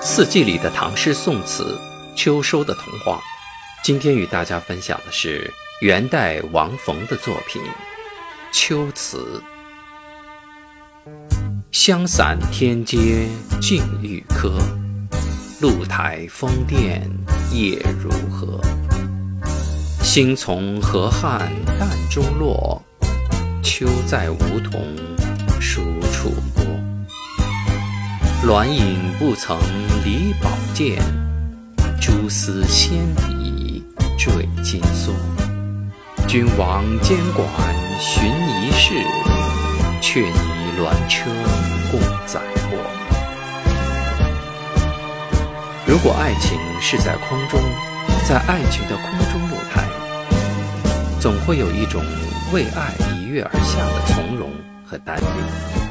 四季里的唐诗宋词，秋收的童话。今天与大家分享的是元代王冯的作品《秋词》。香散天阶尽玉柯，露台风殿夜如何？星从河汉淡中落，秋在梧桐疏处。鸾影不曾离宝剑，蛛丝纤笔坠金梭。君王监管寻遗事，却拟鸾车共载货。如果爱情是在空中，在爱情的空中露台，总会有一种为爱一跃而下的从容和淡定。